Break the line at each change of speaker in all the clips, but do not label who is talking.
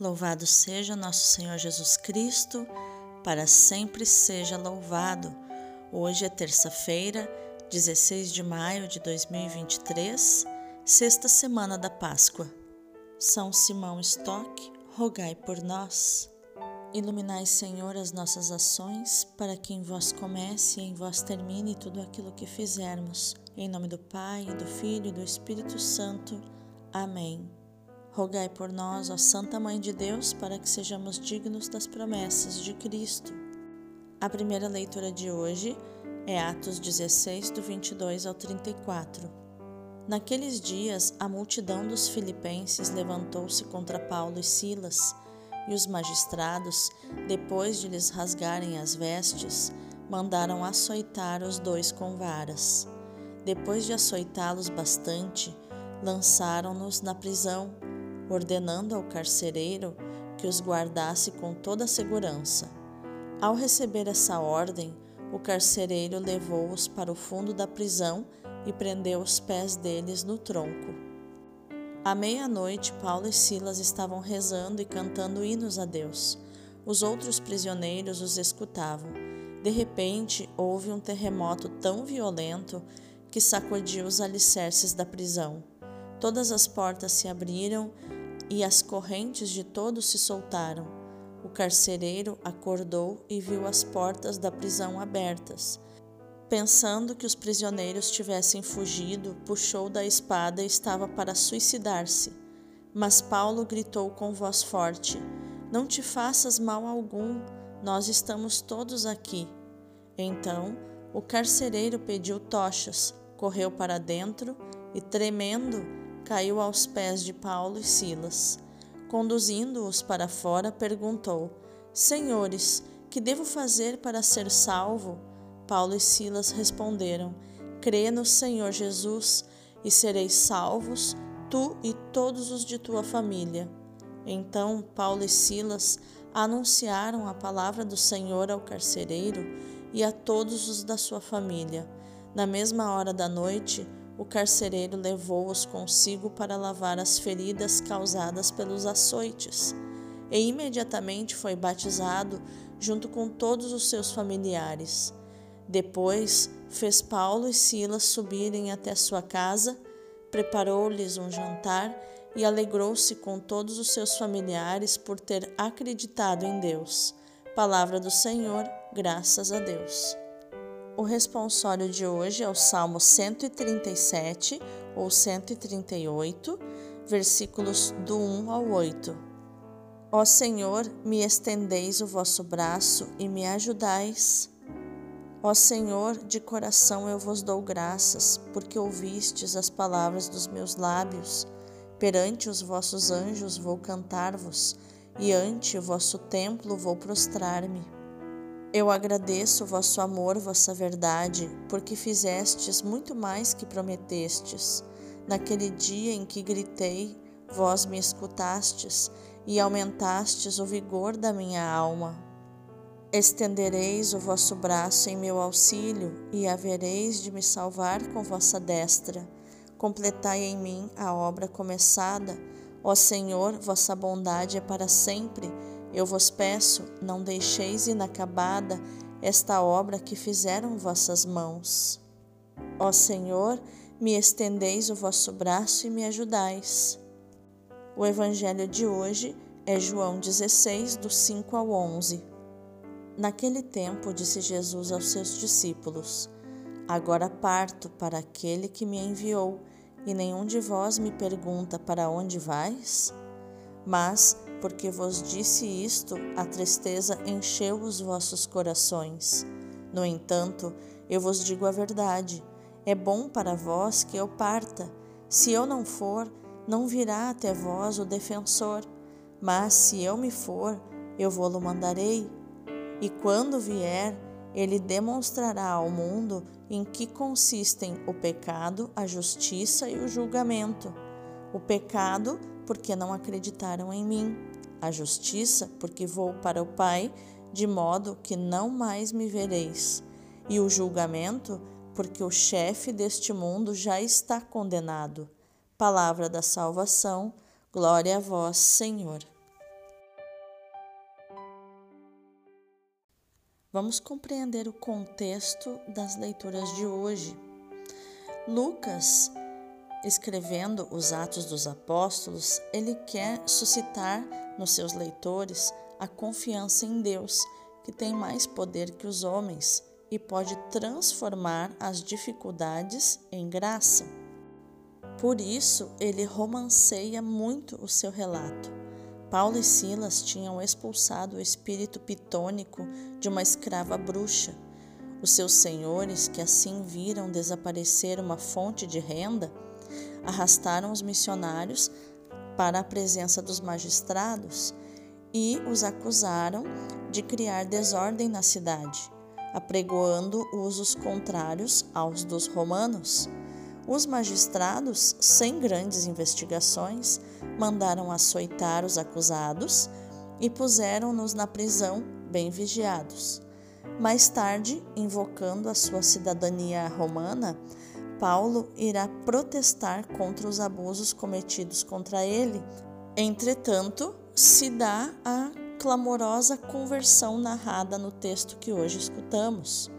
Louvado seja nosso Senhor Jesus Cristo, para sempre seja louvado. Hoje é terça-feira, 16 de maio de 2023, sexta semana da Páscoa. São Simão Stock, rogai por nós. Iluminai, Senhor, as nossas ações, para que em vós comece e em vós termine tudo aquilo que fizermos. Em nome do Pai, do Filho e do Espírito Santo. Amém. Rogai por nós, ó Santa Mãe de Deus, para que sejamos dignos das promessas de Cristo. A primeira leitura de hoje é Atos 16, do 22 ao 34. Naqueles dias, a multidão dos filipenses levantou-se contra Paulo e Silas, e os magistrados, depois de lhes rasgarem as vestes, mandaram açoitar os dois com varas. Depois de açoitá-los bastante, lançaram-nos na prisão ordenando ao carcereiro que os guardasse com toda a segurança. Ao receber essa ordem, o carcereiro levou-os para o fundo da prisão e prendeu os pés deles no tronco. À meia-noite, Paulo e Silas estavam rezando e cantando hinos a Deus. Os outros prisioneiros os escutavam. De repente, houve um terremoto tão violento que sacudiu os alicerces da prisão. Todas as portas se abriram e as correntes de todos se soltaram. O carcereiro acordou e viu as portas da prisão abertas. Pensando que os prisioneiros tivessem fugido, puxou da espada e estava para suicidar-se. Mas Paulo gritou com voz forte: Não te faças mal algum, nós estamos todos aqui. Então o carcereiro pediu tochas, correu para dentro e, tremendo, caiu aos pés de Paulo e Silas. Conduzindo-os para fora, perguntou: Senhores, que devo fazer para ser salvo? Paulo e Silas responderam: Crê no Senhor Jesus e sereis salvos, tu e todos os de tua família. Então Paulo e Silas anunciaram a palavra do Senhor ao carcereiro e a todos os da sua família. Na mesma hora da noite, o carcereiro levou-os consigo para lavar as feridas causadas pelos açoites, e imediatamente foi batizado junto com todos os seus familiares. Depois fez Paulo e Silas subirem até sua casa, preparou-lhes um jantar e alegrou-se com todos os seus familiares por ter acreditado em Deus. Palavra do Senhor, graças a Deus. O responsório de hoje é o Salmo 137 ou 138, versículos do 1 ao 8. Ó Senhor, me estendeis o vosso braço e me ajudais. Ó Senhor, de coração eu vos dou graças, porque ouvistes as palavras dos meus lábios. Perante os vossos anjos vou cantar-vos, e ante o vosso templo vou prostrar-me. Eu agradeço vosso amor, vossa verdade, porque fizestes muito mais que prometestes. Naquele dia em que gritei, vós me escutastes e aumentastes o vigor da minha alma. Estendereis o vosso braço em meu auxílio e havereis de me salvar com vossa destra. Completai em mim a obra começada. Ó Senhor, vossa bondade é para sempre eu vos peço, não deixeis inacabada esta obra que fizeram vossas mãos. Ó Senhor, me estendeis o vosso braço e me ajudais. O evangelho de hoje é João 16, do 5 ao 11. Naquele tempo, disse Jesus aos seus discípulos: Agora parto para aquele que me enviou, e nenhum de vós me pergunta para onde vais? Mas porque vos disse isto, a tristeza encheu os vossos corações. No entanto, eu vos digo a verdade: é bom para vós que eu parta. Se eu não for, não virá até vós o defensor. Mas se eu me for, eu vou-lo mandarei. E quando vier, ele demonstrará ao mundo em que consistem o pecado, a justiça e o julgamento. O pecado, porque não acreditaram em mim a justiça, porque vou para o Pai, de modo que não mais me vereis, e o julgamento, porque o chefe deste mundo já está condenado. Palavra da salvação, glória a vós, Senhor. Vamos compreender o contexto das leituras de hoje. Lucas escrevendo os Atos dos Apóstolos, ele quer suscitar nos seus leitores a confiança em Deus, que tem mais poder que os homens e pode transformar as dificuldades em graça. Por isso, ele romanceia muito o seu relato. Paulo e Silas tinham expulsado o espírito pitônico de uma escrava bruxa. Os seus senhores, que assim viram desaparecer uma fonte de renda, arrastaram os missionários para a presença dos magistrados e os acusaram de criar desordem na cidade, apregoando usos contrários aos dos romanos. Os magistrados, sem grandes investigações, mandaram açoitar os acusados e puseram-nos na prisão, bem vigiados. Mais tarde, invocando a sua cidadania romana, Paulo irá protestar contra os abusos cometidos contra ele. Entretanto, se dá a clamorosa conversão narrada no texto que hoje escutamos.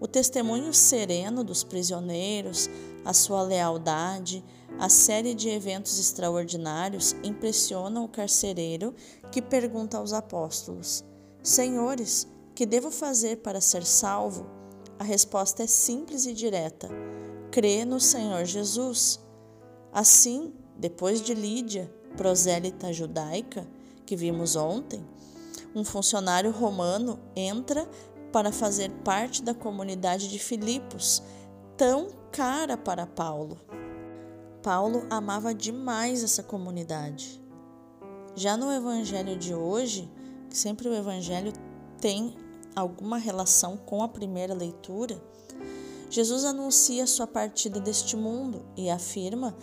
O testemunho sereno dos prisioneiros, a sua lealdade, a série de eventos extraordinários impressionam o carcereiro que pergunta aos apóstolos: Senhores, que devo fazer para ser salvo? A resposta é simples e direta: crê no Senhor Jesus. Assim, depois de Lídia, prosélita judaica, que vimos ontem, um funcionário romano entra para fazer parte da comunidade de Filipos, tão cara para Paulo. Paulo amava demais essa comunidade. Já no evangelho de hoje, sempre o evangelho tem alguma relação com a primeira leitura, Jesus anuncia sua partida deste mundo e afirma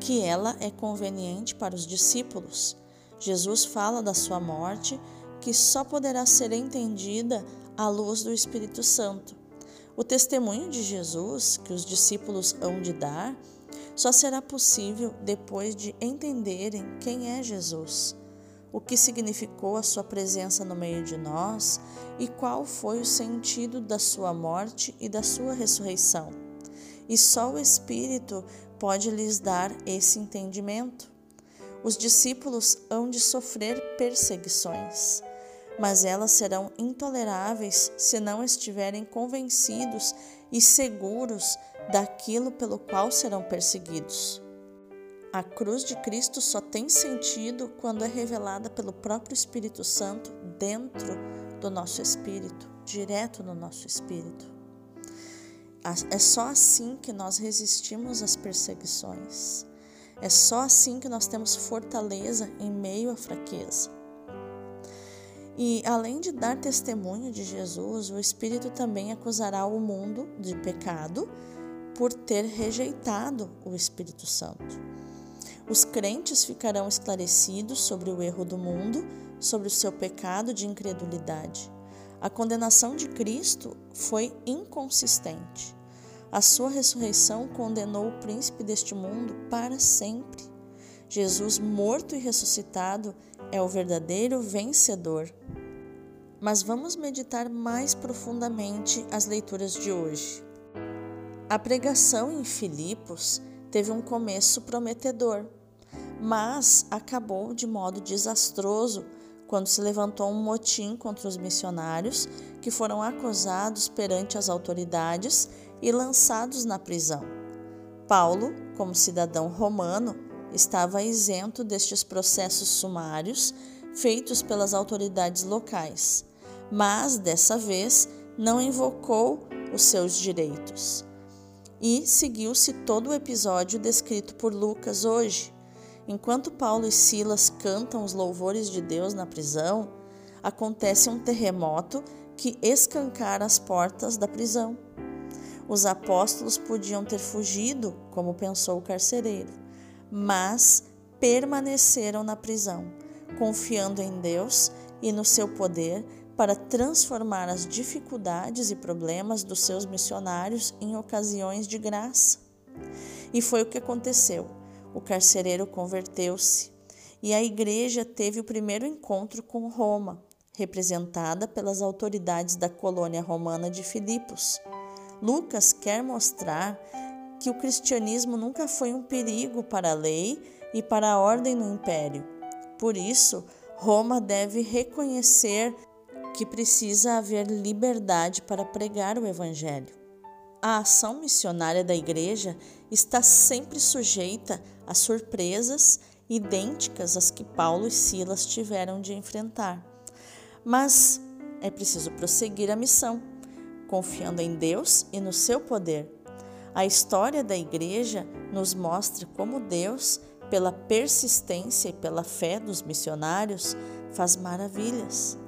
que ela é conveniente para os discípulos. Jesus fala da sua morte, que só poderá ser entendida à luz do Espírito Santo. O testemunho de Jesus que os discípulos hão de dar só será possível depois de entenderem quem é Jesus, o que significou a sua presença no meio de nós e qual foi o sentido da sua morte e da sua ressurreição. E só o Espírito pode lhes dar esse entendimento. Os discípulos hão de sofrer perseguições, mas elas serão intoleráveis se não estiverem convencidos e seguros daquilo pelo qual serão perseguidos. A cruz de Cristo só tem sentido quando é revelada pelo próprio Espírito Santo dentro do nosso espírito, direto no nosso espírito. É só assim que nós resistimos às perseguições. É só assim que nós temos fortaleza em meio à fraqueza. E além de dar testemunho de Jesus, o Espírito também acusará o mundo de pecado por ter rejeitado o Espírito Santo. Os crentes ficarão esclarecidos sobre o erro do mundo, sobre o seu pecado de incredulidade. A condenação de Cristo foi inconsistente. A sua ressurreição condenou o príncipe deste mundo para sempre. Jesus, morto e ressuscitado, é o verdadeiro vencedor. Mas vamos meditar mais profundamente as leituras de hoje. A pregação em Filipos teve um começo prometedor, mas acabou de modo desastroso quando se levantou um motim contra os missionários que foram acusados perante as autoridades e lançados na prisão. Paulo, como cidadão romano, estava isento destes processos sumários feitos pelas autoridades locais, mas dessa vez não invocou os seus direitos. E seguiu-se todo o episódio descrito por Lucas hoje. Enquanto Paulo e Silas cantam os louvores de Deus na prisão, acontece um terremoto que escancara as portas da prisão. Os apóstolos podiam ter fugido, como pensou o carcereiro, mas permaneceram na prisão, confiando em Deus e no seu poder para transformar as dificuldades e problemas dos seus missionários em ocasiões de graça. E foi o que aconteceu. O carcereiro converteu-se e a igreja teve o primeiro encontro com Roma, representada pelas autoridades da colônia romana de Filipos. Lucas quer mostrar que o cristianismo nunca foi um perigo para a lei e para a ordem no império. Por isso, Roma deve reconhecer que precisa haver liberdade para pregar o Evangelho. A ação missionária da Igreja está sempre sujeita a surpresas idênticas às que Paulo e Silas tiveram de enfrentar. Mas é preciso prosseguir a missão, confiando em Deus e no seu poder. A história da Igreja nos mostra como Deus pela persistência e pela fé dos missionários, faz maravilhas.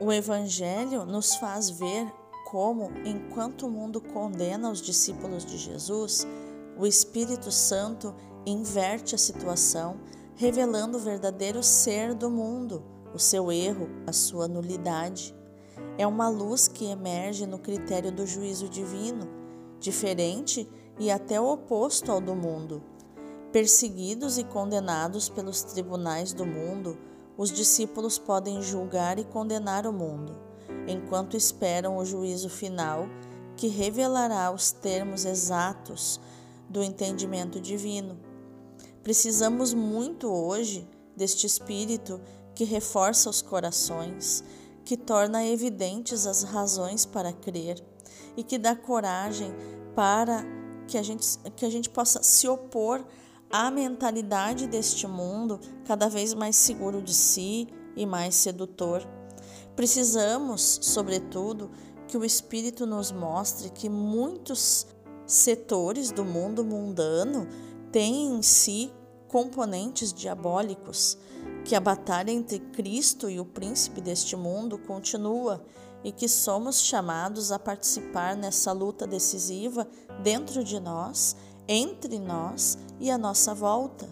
O Evangelho nos faz ver como, enquanto o mundo condena os discípulos de Jesus, o Espírito Santo inverte a situação, revelando o verdadeiro ser do mundo, o seu erro, a sua nulidade. É uma luz que emerge no critério do juízo divino, diferente e até oposto ao do mundo. Perseguidos e condenados pelos tribunais do mundo, os discípulos podem julgar e condenar o mundo, enquanto esperam o juízo final que revelará os termos exatos do entendimento divino. Precisamos muito hoje deste espírito que reforça os corações, que torna evidentes as razões para crer e que dá coragem para que a gente, que a gente possa se opor a mentalidade deste mundo cada vez mais seguro de si e mais sedutor. Precisamos, sobretudo, que o Espírito nos mostre que muitos setores do mundo mundano têm em si componentes diabólicos, que a batalha entre Cristo e o príncipe deste mundo continua e que somos chamados a participar nessa luta decisiva dentro de nós entre nós e à nossa volta.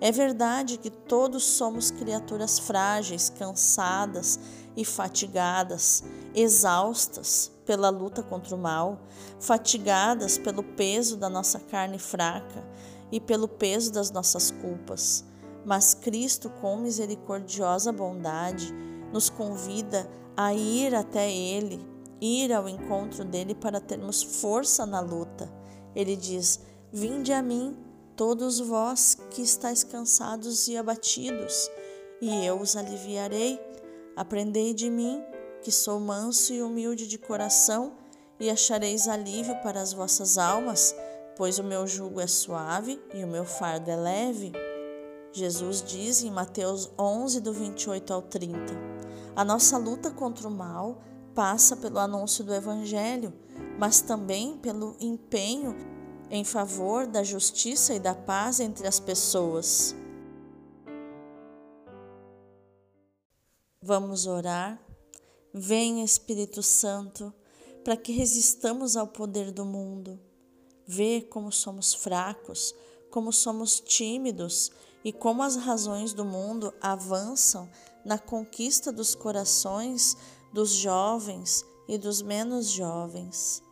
É verdade que todos somos criaturas frágeis, cansadas e fatigadas, exaustas pela luta contra o mal, fatigadas pelo peso da nossa carne fraca e pelo peso das nossas culpas. Mas Cristo, com misericordiosa bondade, nos convida a ir até Ele, ir ao encontro dele para termos força na luta. Ele diz: Vinde a mim, todos vós que estáis cansados e abatidos, e eu os aliviarei. Aprendei de mim, que sou manso e humilde de coração, e achareis alívio para as vossas almas, pois o meu jugo é suave e o meu fardo é leve. Jesus diz em Mateus 11, do 28 ao 30: A nossa luta contra o mal passa pelo anúncio do Evangelho, mas também pelo empenho em favor da justiça e da paz entre as pessoas. Vamos orar. Vem, Espírito Santo, para que resistamos ao poder do mundo. Vê como somos fracos, como somos tímidos e como as razões do mundo avançam na conquista dos corações dos jovens e dos menos jovens.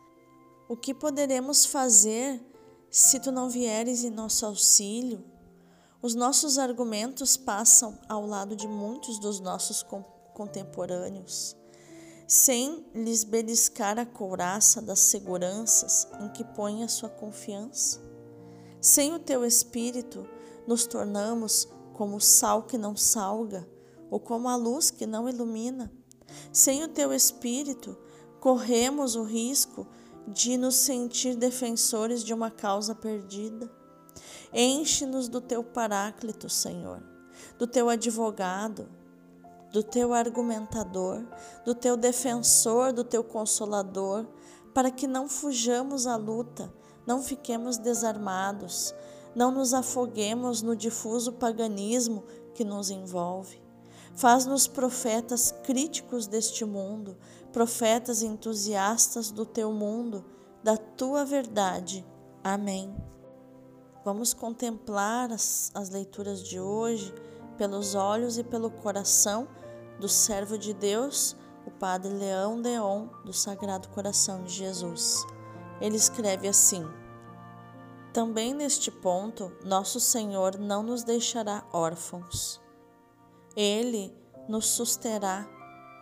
O que poderemos fazer se tu não vieres em nosso auxílio? Os nossos argumentos passam ao lado de muitos dos nossos contemporâneos, sem lhes beliscar a couraça das seguranças em que põe a sua confiança. Sem o teu espírito, nos tornamos como o sal que não salga, ou como a luz que não ilumina. Sem o teu espírito, corremos o risco de nos sentir defensores de uma causa perdida. Enche-nos do teu paráclito, Senhor, do teu advogado, do teu argumentador, do teu defensor, do teu consolador, para que não fujamos à luta, não fiquemos desarmados, não nos afoguemos no difuso paganismo que nos envolve. Faz-nos profetas críticos deste mundo, profetas entusiastas do teu mundo, da tua verdade. Amém. Vamos contemplar as, as leituras de hoje pelos olhos e pelo coração do servo de Deus, o Padre Leão Deon, do Sagrado Coração de Jesus. Ele escreve assim: Também neste ponto, nosso Senhor não nos deixará órfãos ele nos susterá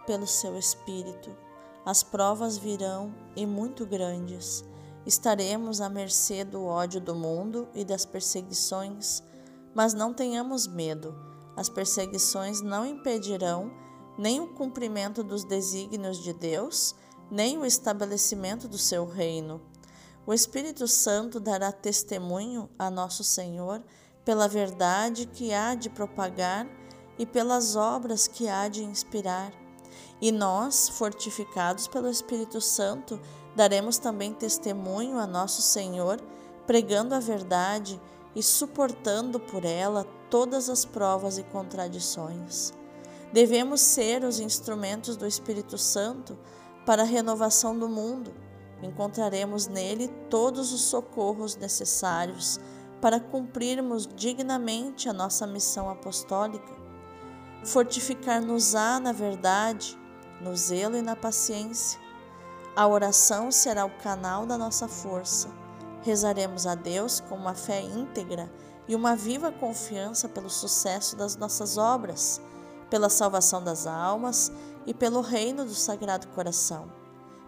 pelo seu Espírito. As provas virão e muito grandes. Estaremos à mercê do ódio do mundo e das perseguições, mas não tenhamos medo. As perseguições não impedirão nem o cumprimento dos desígnios de Deus, nem o estabelecimento do seu reino. O Espírito Santo dará testemunho a nosso Senhor pela verdade que há de propagar e pelas obras que há de inspirar. E nós, fortificados pelo Espírito Santo, daremos também testemunho a nosso Senhor, pregando a verdade e suportando por ela todas as provas e contradições. Devemos ser os instrumentos do Espírito Santo para a renovação do mundo. Encontraremos nele todos os socorros necessários para cumprirmos dignamente a nossa missão apostólica. Fortificar-nos-á na verdade, no zelo e na paciência. A oração será o canal da nossa força. Rezaremos a Deus com uma fé íntegra e uma viva confiança pelo sucesso das nossas obras, pela salvação das almas e pelo reino do Sagrado Coração.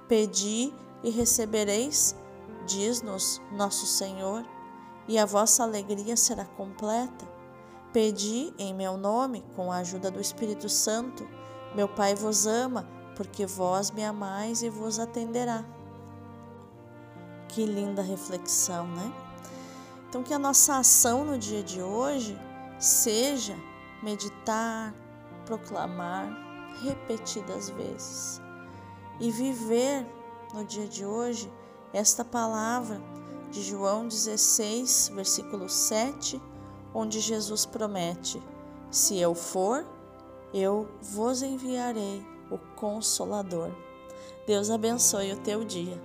Pedi e recebereis, diz-nos nosso Senhor, e a vossa alegria será completa. Pedi em meu nome, com a ajuda do Espírito Santo. Meu Pai vos ama, porque vós me amais e vos atenderá. Que linda reflexão, né? Então, que a nossa ação no dia de hoje seja meditar, proclamar repetidas vezes e viver no dia de hoje esta palavra de João 16, versículo 7, onde Jesus promete: Se eu for, eu vos enviarei o Consolador. Deus abençoe o teu dia.